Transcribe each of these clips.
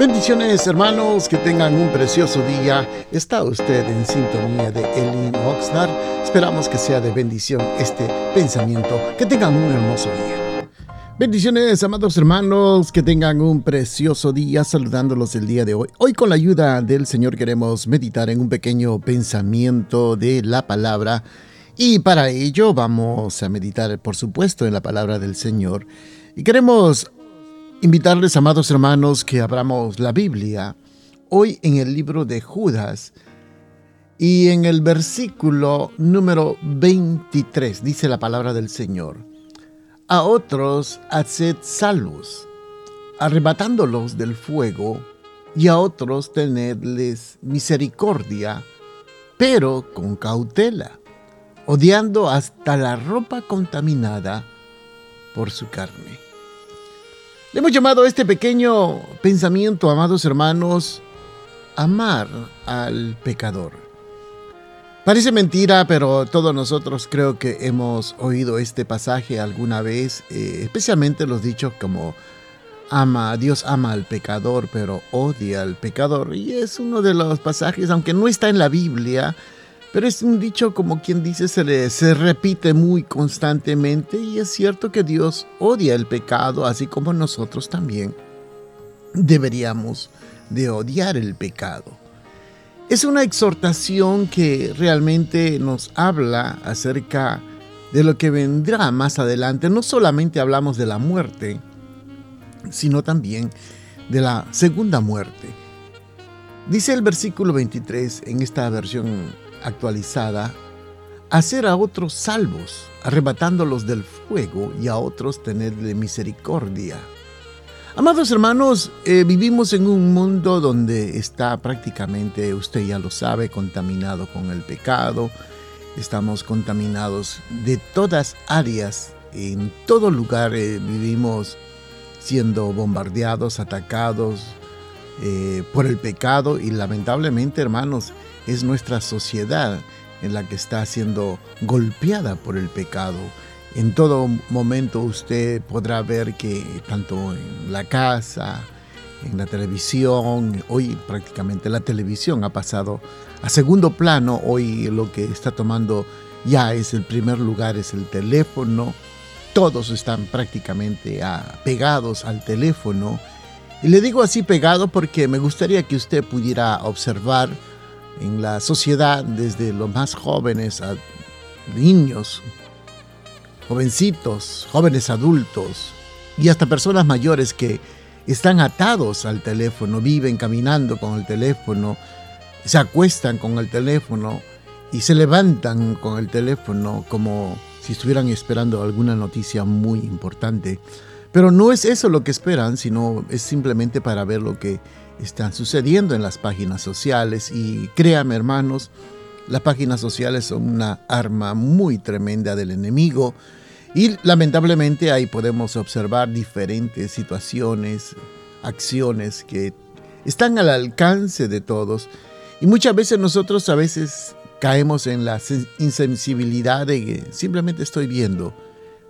Bendiciones hermanos, que tengan un precioso día. Está usted en sintonía de Elin Oxnard. Esperamos que sea de bendición este pensamiento. Que tengan un hermoso día. Bendiciones, amados hermanos, que tengan un precioso día saludándolos el día de hoy. Hoy con la ayuda del Señor queremos meditar en un pequeño pensamiento de la palabra y para ello vamos a meditar, por supuesto, en la palabra del Señor. Y queremos Invitarles, amados hermanos, que abramos la Biblia hoy en el libro de Judas y en el versículo número 23 dice la palabra del Señor. A otros haced salvos, arrebatándolos del fuego, y a otros tenedles misericordia, pero con cautela, odiando hasta la ropa contaminada por su carne. Le hemos llamado a este pequeño pensamiento, amados hermanos, amar al pecador. Parece mentira, pero todos nosotros creo que hemos oído este pasaje alguna vez, eh, especialmente los dichos como ama, Dios ama al pecador, pero odia al pecador. Y es uno de los pasajes, aunque no está en la Biblia, pero es un dicho como quien dice, se, se repite muy constantemente y es cierto que Dios odia el pecado, así como nosotros también deberíamos de odiar el pecado. Es una exhortación que realmente nos habla acerca de lo que vendrá más adelante. No solamente hablamos de la muerte, sino también de la segunda muerte. Dice el versículo 23 en esta versión actualizada, hacer a otros salvos, arrebatándolos del fuego y a otros tenerle misericordia. Amados hermanos, eh, vivimos en un mundo donde está prácticamente, usted ya lo sabe, contaminado con el pecado. Estamos contaminados de todas áreas, en todo lugar eh, vivimos siendo bombardeados, atacados eh, por el pecado y lamentablemente, hermanos, es nuestra sociedad en la que está siendo golpeada por el pecado. En todo momento usted podrá ver que tanto en la casa, en la televisión, hoy prácticamente la televisión ha pasado a segundo plano, hoy lo que está tomando ya es el primer lugar, es el teléfono, todos están prácticamente pegados al teléfono. Y le digo así pegado porque me gustaría que usted pudiera observar en la sociedad, desde los más jóvenes a niños, jovencitos, jóvenes adultos y hasta personas mayores que están atados al teléfono, viven caminando con el teléfono, se acuestan con el teléfono y se levantan con el teléfono como si estuvieran esperando alguna noticia muy importante. Pero no es eso lo que esperan, sino es simplemente para ver lo que están sucediendo en las páginas sociales y créame hermanos, las páginas sociales son una arma muy tremenda del enemigo y lamentablemente ahí podemos observar diferentes situaciones, acciones que están al alcance de todos y muchas veces nosotros a veces caemos en la insensibilidad de que simplemente estoy viendo,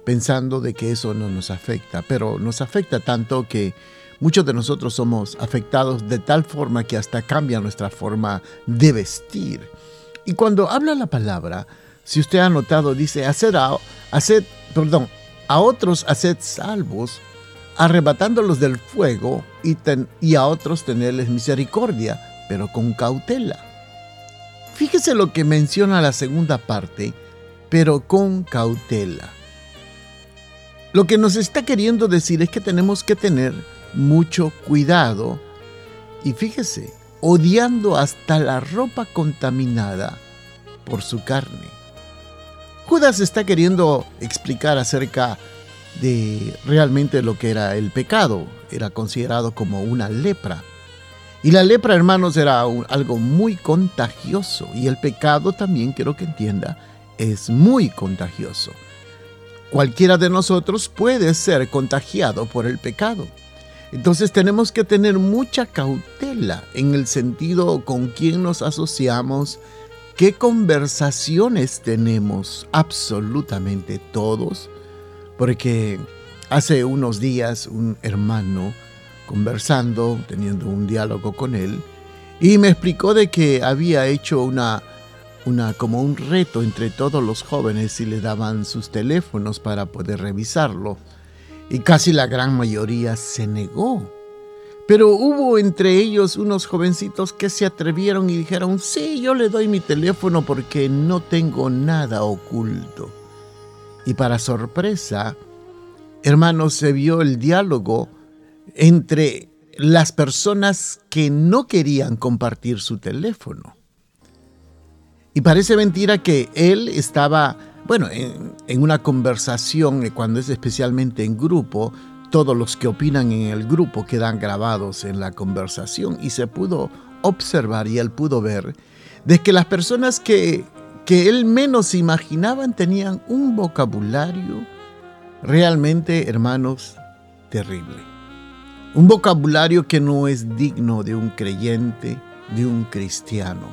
pensando de que eso no nos afecta, pero nos afecta tanto que Muchos de nosotros somos afectados de tal forma que hasta cambia nuestra forma de vestir. Y cuando habla la palabra, si usted ha notado, dice, hacer a, perdón, a otros haced salvos, arrebatándolos del fuego y, y a otros tenerles misericordia, pero con cautela. Fíjese lo que menciona la segunda parte, pero con cautela. Lo que nos está queriendo decir es que tenemos que tener mucho cuidado y fíjese, odiando hasta la ropa contaminada por su carne. Judas está queriendo explicar acerca de realmente lo que era el pecado. Era considerado como una lepra. Y la lepra, hermanos, era algo muy contagioso. Y el pecado también, quiero que entienda, es muy contagioso. Cualquiera de nosotros puede ser contagiado por el pecado. Entonces tenemos que tener mucha cautela en el sentido con quién nos asociamos, qué conversaciones tenemos, absolutamente todos, porque hace unos días un hermano conversando, teniendo un diálogo con él, y me explicó de que había hecho una, una como un reto entre todos los jóvenes y le daban sus teléfonos para poder revisarlo. Y casi la gran mayoría se negó. Pero hubo entre ellos unos jovencitos que se atrevieron y dijeron, sí, yo le doy mi teléfono porque no tengo nada oculto. Y para sorpresa, hermanos, se vio el diálogo entre las personas que no querían compartir su teléfono. Y parece mentira que él estaba, bueno, en, una conversación, eh, cuando es especialmente en grupo, todos los que opinan en el grupo quedan grabados en la conversación y se pudo observar y él pudo ver de que las personas que, que él menos imaginaban tenían un vocabulario realmente, hermanos, terrible. Un vocabulario que no es digno de un creyente, de un cristiano.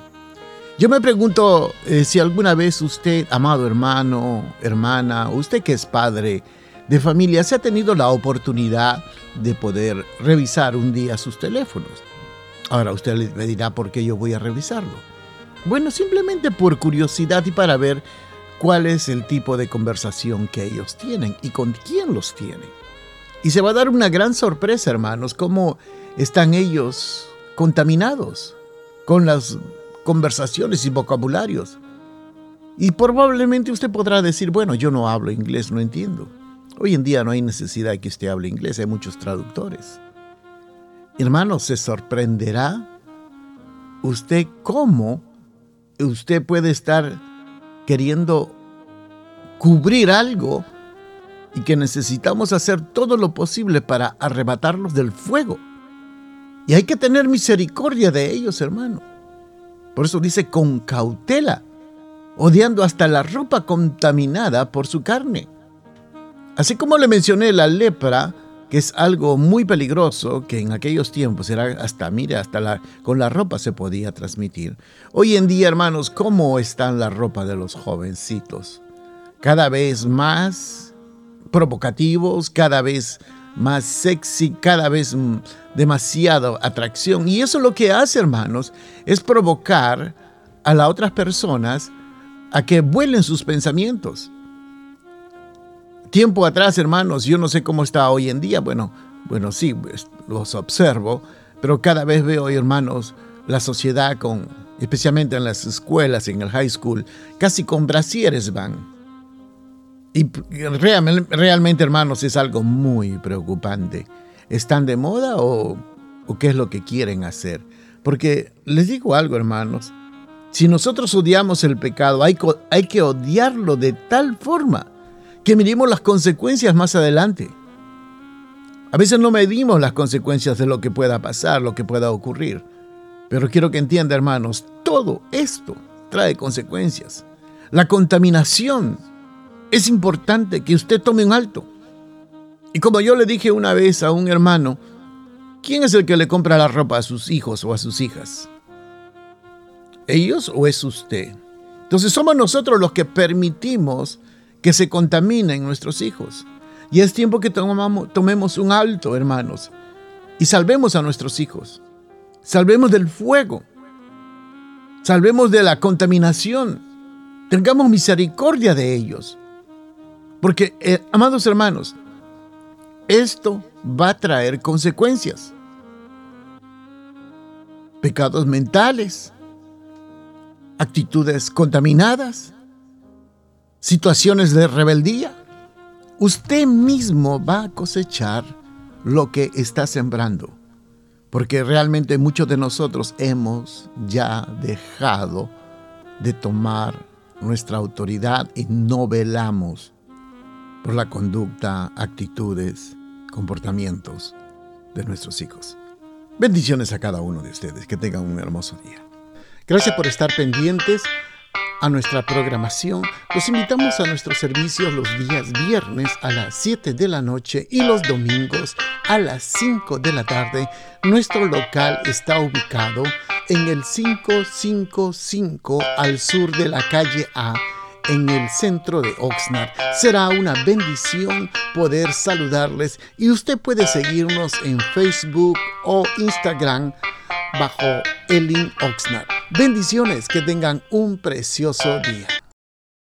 Yo me pregunto eh, si alguna vez usted, amado hermano, hermana, usted que es padre de familia, se ha tenido la oportunidad de poder revisar un día sus teléfonos. Ahora usted me dirá por qué yo voy a revisarlo. Bueno, simplemente por curiosidad y para ver cuál es el tipo de conversación que ellos tienen y con quién los tienen. Y se va a dar una gran sorpresa, hermanos, cómo están ellos contaminados con las conversaciones y vocabularios. Y probablemente usted podrá decir, bueno, yo no hablo inglés, no entiendo. Hoy en día no hay necesidad de que usted hable inglés, hay muchos traductores. Hermanos, se sorprenderá usted cómo usted puede estar queriendo cubrir algo y que necesitamos hacer todo lo posible para arrebatarlos del fuego. Y hay que tener misericordia de ellos, hermano. Por eso dice con cautela, odiando hasta la ropa contaminada por su carne. Así como le mencioné la lepra, que es algo muy peligroso, que en aquellos tiempos era hasta, mire, hasta la, con la ropa se podía transmitir. Hoy en día, hermanos, ¿cómo están la ropa de los jovencitos? Cada vez más provocativos, cada vez más sexy, cada vez demasiado atracción. Y eso lo que hace, hermanos, es provocar a las otras personas a que vuelen sus pensamientos. Tiempo atrás, hermanos, yo no sé cómo está hoy en día, bueno, bueno, sí, los observo, pero cada vez veo, hermanos, la sociedad con, especialmente en las escuelas, en el high school, casi con brasieres van y realmente, hermanos, es algo muy preocupante. ¿Están de moda o, qué es lo que quieren hacer? Porque les digo algo, hermanos. Si nosotros odiamos el pecado, hay, hay que odiarlo de tal forma que miremos las consecuencias más adelante. A veces no medimos las consecuencias de lo que pueda pasar, lo que pueda ocurrir. Pero quiero que entienda, hermanos, todo esto trae consecuencias. La contaminación es importante que usted tome un alto. Y como yo le dije una vez a un hermano, ¿quién es el que le compra la ropa a sus hijos o a sus hijas? ¿Ellos o es usted? Entonces somos nosotros los que permitimos que se contaminen nuestros hijos. Y es tiempo que tomamos, tomemos un alto, hermanos, y salvemos a nuestros hijos. Salvemos del fuego. Salvemos de la contaminación. Tengamos misericordia de ellos. Porque, eh, amados hermanos, esto va a traer consecuencias. Pecados mentales, actitudes contaminadas, situaciones de rebeldía. Usted mismo va a cosechar lo que está sembrando. Porque realmente muchos de nosotros hemos ya dejado de tomar nuestra autoridad y no velamos por la conducta, actitudes, comportamientos de nuestros hijos. Bendiciones a cada uno de ustedes, que tengan un hermoso día. Gracias por estar pendientes a nuestra programación. Los invitamos a nuestros servicios los días viernes a las 7 de la noche y los domingos a las 5 de la tarde. Nuestro local está ubicado en el 555 al sur de la calle A en el centro de Oxnard. Será una bendición poder saludarles y usted puede seguirnos en Facebook o Instagram bajo Elin Oxnard. Bendiciones, que tengan un precioso día.